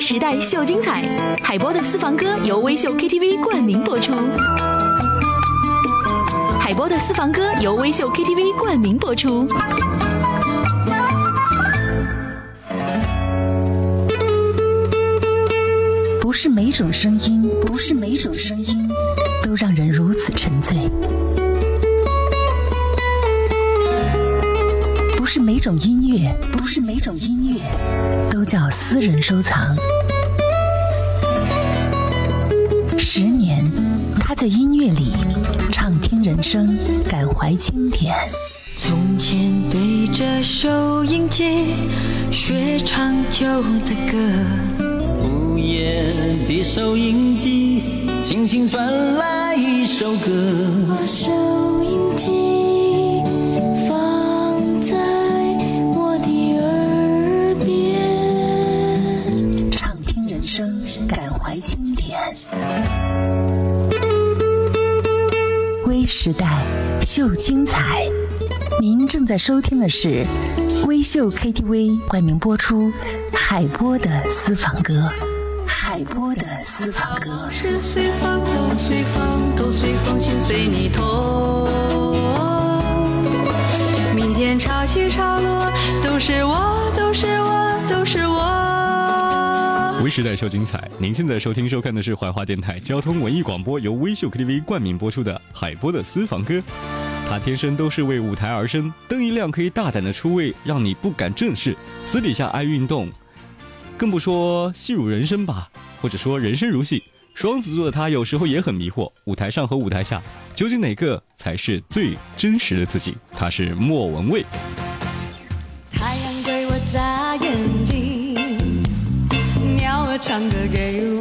时代秀精彩，海波的私房歌由微秀 KTV 冠名播出。海波的私房歌由微秀 KTV 冠名播出。不是每种声音，不是每种声音都让人如此沉醉。不是每种音乐，不是每种音乐都叫私人收藏。在音乐里畅听人生，感怀经典。从前对着收音机学唱旧的歌。午夜的收音机轻轻传来一首歌，把收音机放在我的耳边，畅听人生，感怀经典。时代秀精彩，您正在收听的是微秀 KTV 冠名播出海波的私房歌。海波的私房歌。是随风都随风，都随风，心随你痛。明天潮起潮落，都是我，时代秀精彩，您现在收听收看的是怀化电台交通文艺广播，由微秀 KTV 冠名播出的海波的私房歌。他天生都是为舞台而生，灯一亮可以大胆的出位，让你不敢正视。私底下爱运动。更不说戏如人生吧，或者说人生如戏。双子座的他有时候也很迷惑，舞台上和舞台下究竟哪个才是最真实的自己？他是莫文蔚。太阳对我眨眼，唱歌给我。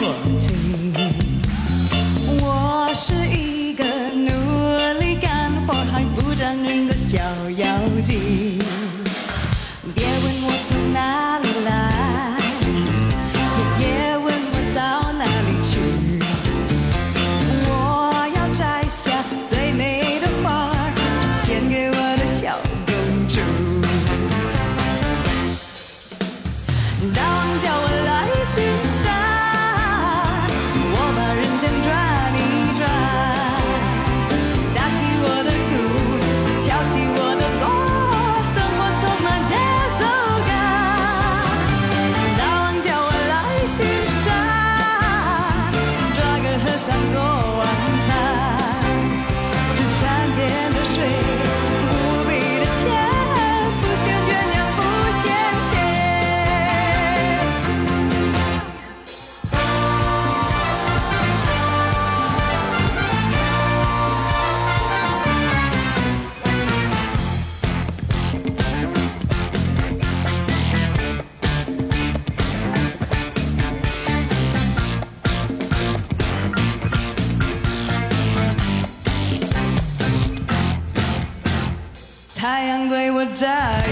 对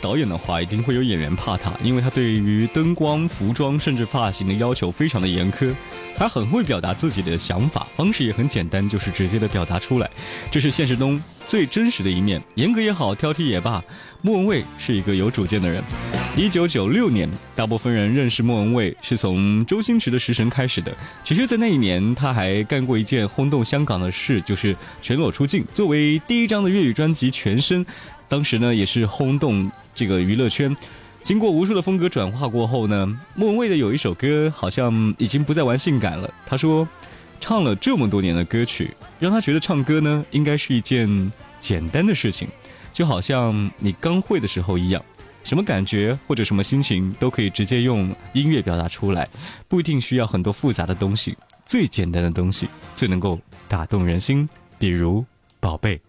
导演的话，一定会有演员怕他，因为他对于灯光、服装甚至发型的要求非常的严苛。他很会表达自己的想法，方式也很简单，就是直接的表达出来。这是现实中最真实的一面。严格也好，挑剔也罢，莫文蔚是一个有主见的人。一九九六年，大部分人认识莫文蔚是从周星驰的《食神》开始的。其实，在那一年，他还干过一件轰动香港的事，就是全裸出镜。作为第一张的粤语专辑《全身》。当时呢，也是轰动这个娱乐圈。经过无数的风格转化过后呢，莫文蔚的有一首歌好像已经不再玩性感了。他说，唱了这么多年的歌曲，让他觉得唱歌呢应该是一件简单的事情，就好像你刚会的时候一样，什么感觉或者什么心情都可以直接用音乐表达出来，不一定需要很多复杂的东西，最简单的东西最能够打动人心，比如宝贝。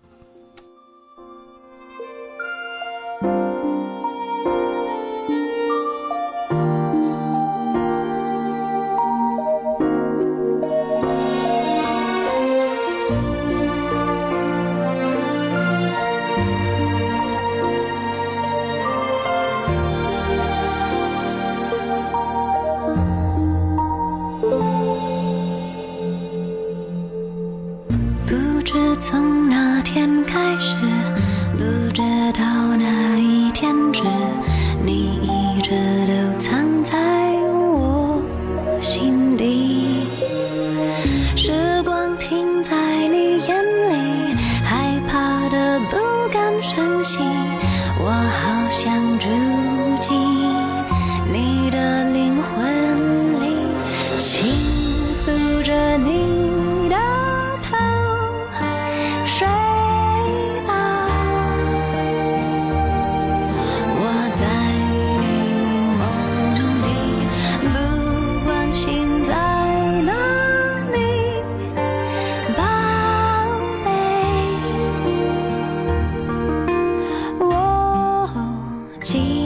记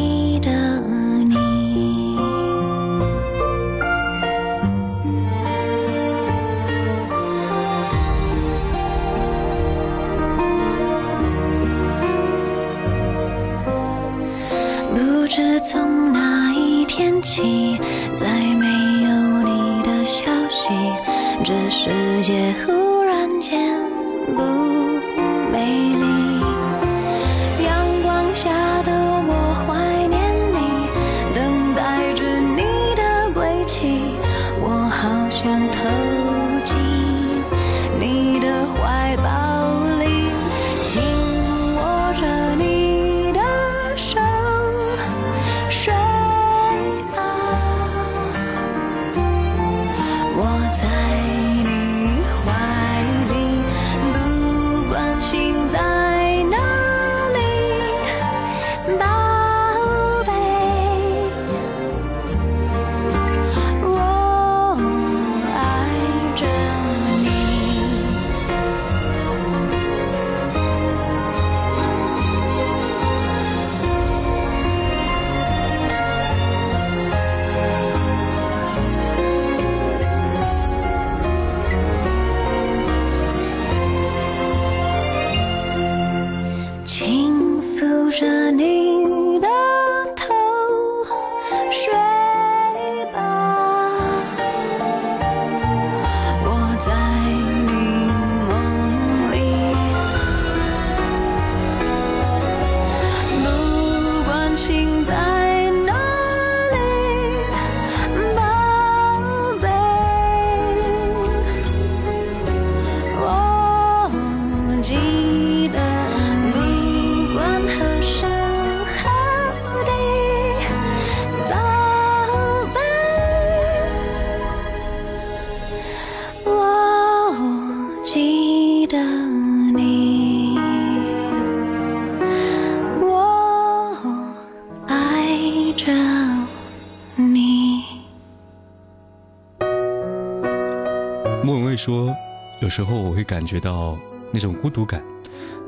有时候我会感觉到那种孤独感，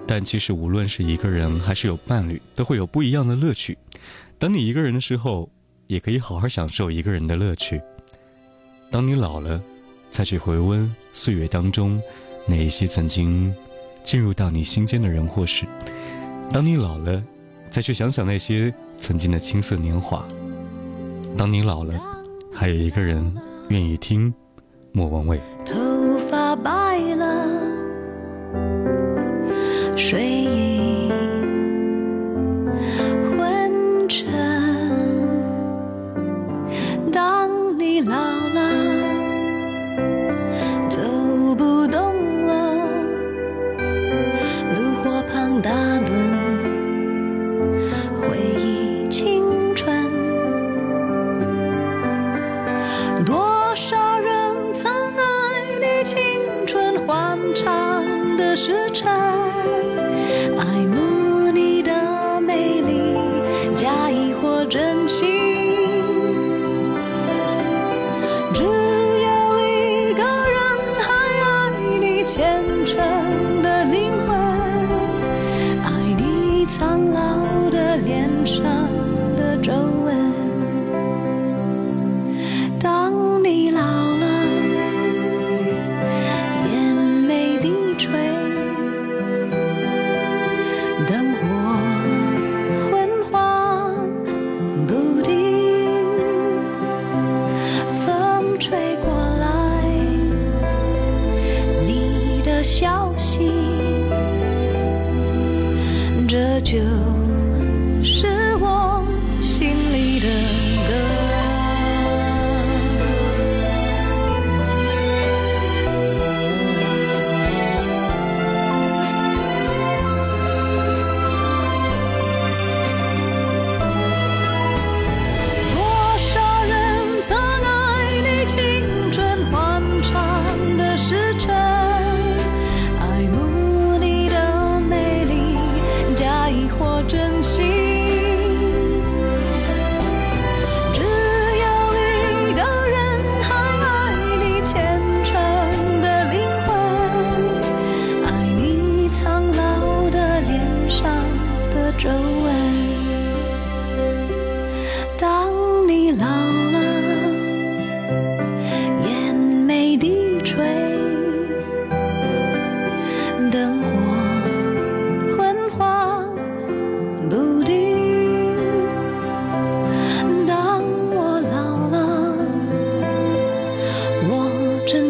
但其实无论是一个人还是有伴侣，都会有不一样的乐趣。当你一个人的时候，也可以好好享受一个人的乐趣。当你老了，再去回温岁月当中那一些曾经进入到你心间的人或事；当你老了，再去想想那些曾经的青涩年华。当你老了，还有一个人愿意听莫文蔚。”多少人曾爱你青春欢畅的时辰？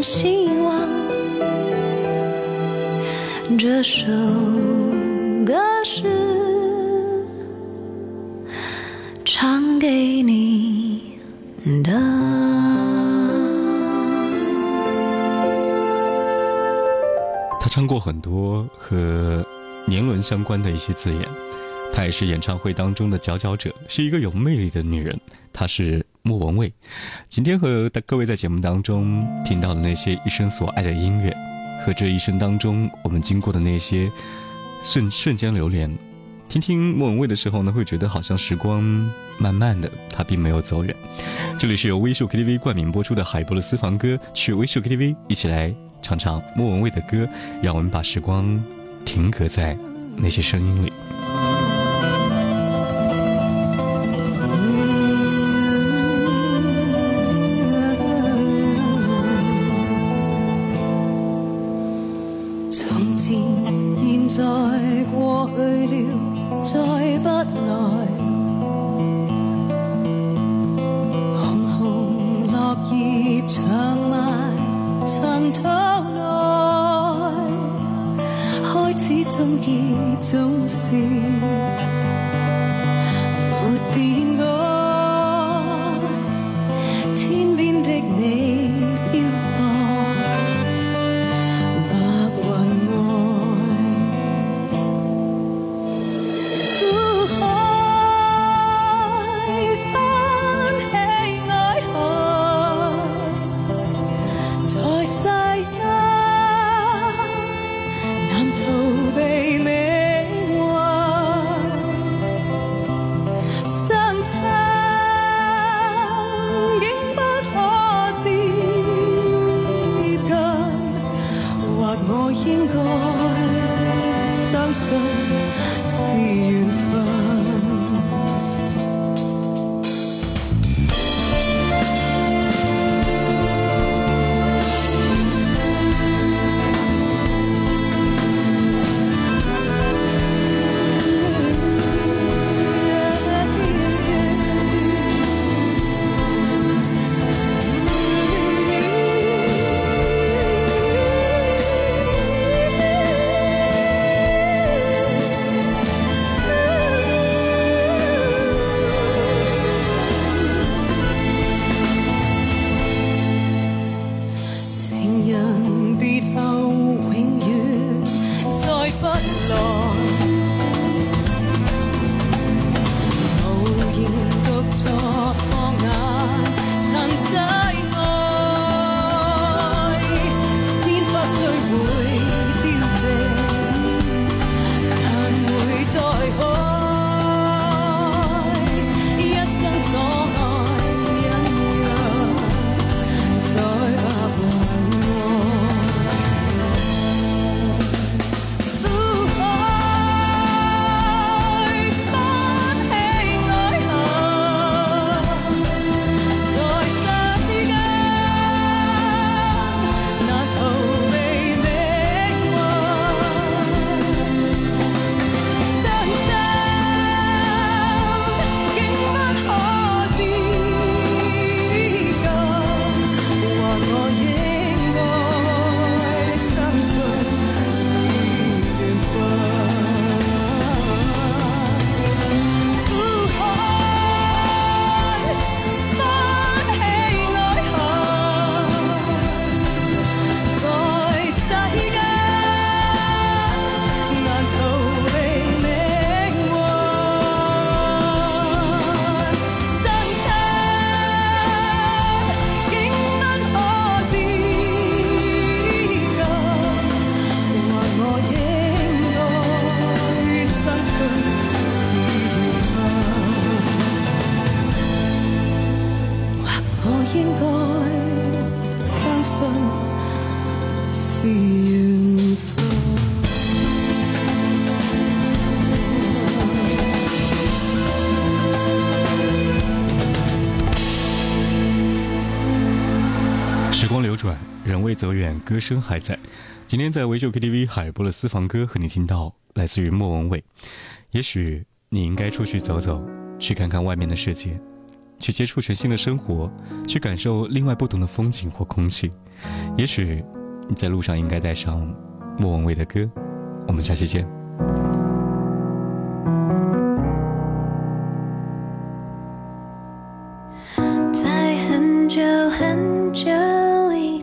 希望这首歌是。唱给你的。他唱过很多和年轮相关的一些字眼，她也是演唱会当中的佼佼者，是一个有魅力的女人。她是莫文蔚。今天和各位在节目当中听到的那些一生所爱的音乐，和这一生当中我们经过的那些瞬瞬间流连，听听莫文蔚的时候呢，会觉得好像时光慢慢的，它并没有走远。这里是由微秀 KTV 冠名播出的海波的私房歌，去微秀 KTV 一起来唱唱莫文蔚的歌，让我们把时光停格在那些声音里。始終結總是没变改。我应该相信是缘分。时光流转，人未走远，歌声还在。今天在维秀 KTV 海波的私房歌，和你听到来自于莫文蔚。也许你应该出去走走，去看看外面的世界，去接触全新的生活，去感受另外不同的风景或空气。也许你在路上应该带上莫文蔚的歌。我们下期见。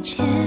以